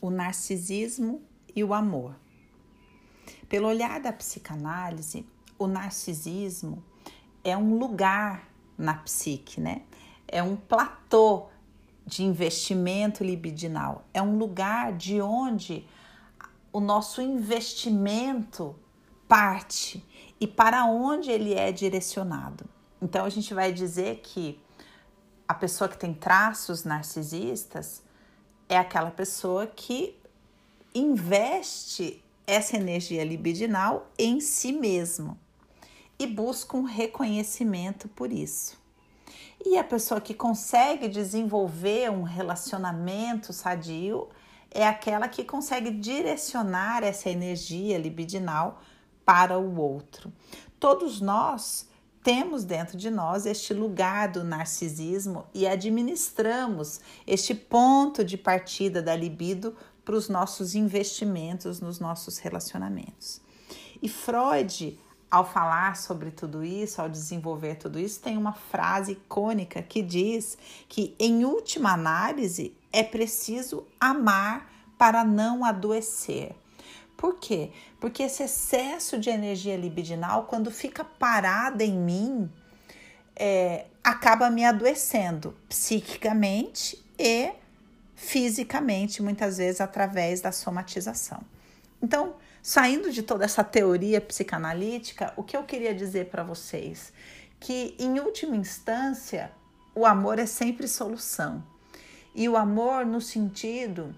o narcisismo e o amor. Pelo olhar da psicanálise, o narcisismo é um lugar na psique, né? É um platô de investimento libidinal, é um lugar de onde o nosso investimento parte e para onde ele é direcionado. Então a gente vai dizer que a pessoa que tem traços narcisistas é aquela pessoa que investe essa energia libidinal em si mesmo e busca um reconhecimento por isso. E a pessoa que consegue desenvolver um relacionamento sadio é aquela que consegue direcionar essa energia libidinal para o outro. Todos nós temos dentro de nós este lugar do narcisismo e administramos este ponto de partida da libido para os nossos investimentos nos nossos relacionamentos. E Freud, ao falar sobre tudo isso, ao desenvolver tudo isso, tem uma frase icônica que diz que, em última análise, é preciso amar para não adoecer. Por quê? Porque esse excesso de energia libidinal, quando fica parada em mim, é, acaba me adoecendo psiquicamente e fisicamente, muitas vezes através da somatização. Então, saindo de toda essa teoria psicanalítica, o que eu queria dizer para vocês? Que, em última instância, o amor é sempre solução. E o amor no sentido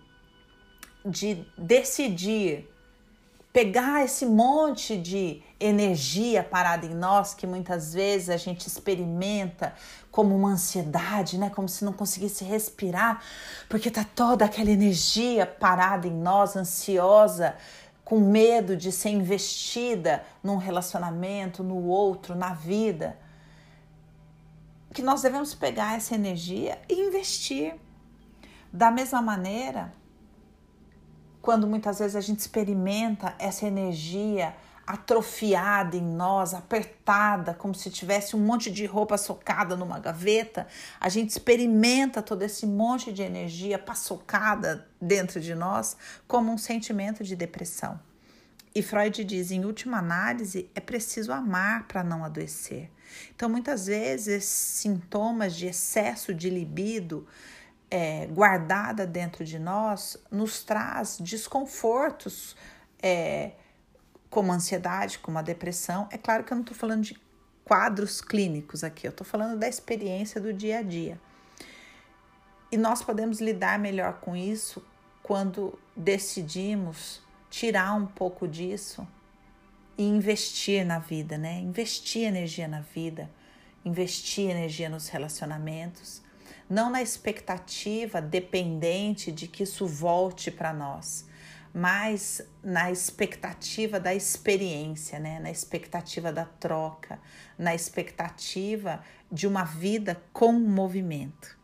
de decidir pegar esse monte de energia parada em nós que muitas vezes a gente experimenta como uma ansiedade, né? Como se não conseguisse respirar, porque tá toda aquela energia parada em nós, ansiosa, com medo de ser investida num relacionamento, no outro, na vida. Que nós devemos pegar essa energia e investir. Da mesma maneira, quando muitas vezes a gente experimenta essa energia atrofiada em nós, apertada, como se tivesse um monte de roupa socada numa gaveta, a gente experimenta todo esse monte de energia paçocada dentro de nós como um sentimento de depressão. E Freud diz, em última análise, é preciso amar para não adoecer. Então, muitas vezes, sintomas de excesso de libido é, guardada dentro de nós nos traz desconfortos, é, como ansiedade, como a depressão. É claro que eu não estou falando de quadros clínicos aqui, eu estou falando da experiência do dia a dia. E nós podemos lidar melhor com isso quando decidimos tirar um pouco disso e investir na vida, né? Investir energia na vida, investir energia nos relacionamentos não na expectativa dependente de que isso volte para nós, mas na expectativa da experiência, né? na expectativa da troca, na expectativa de uma vida com movimento.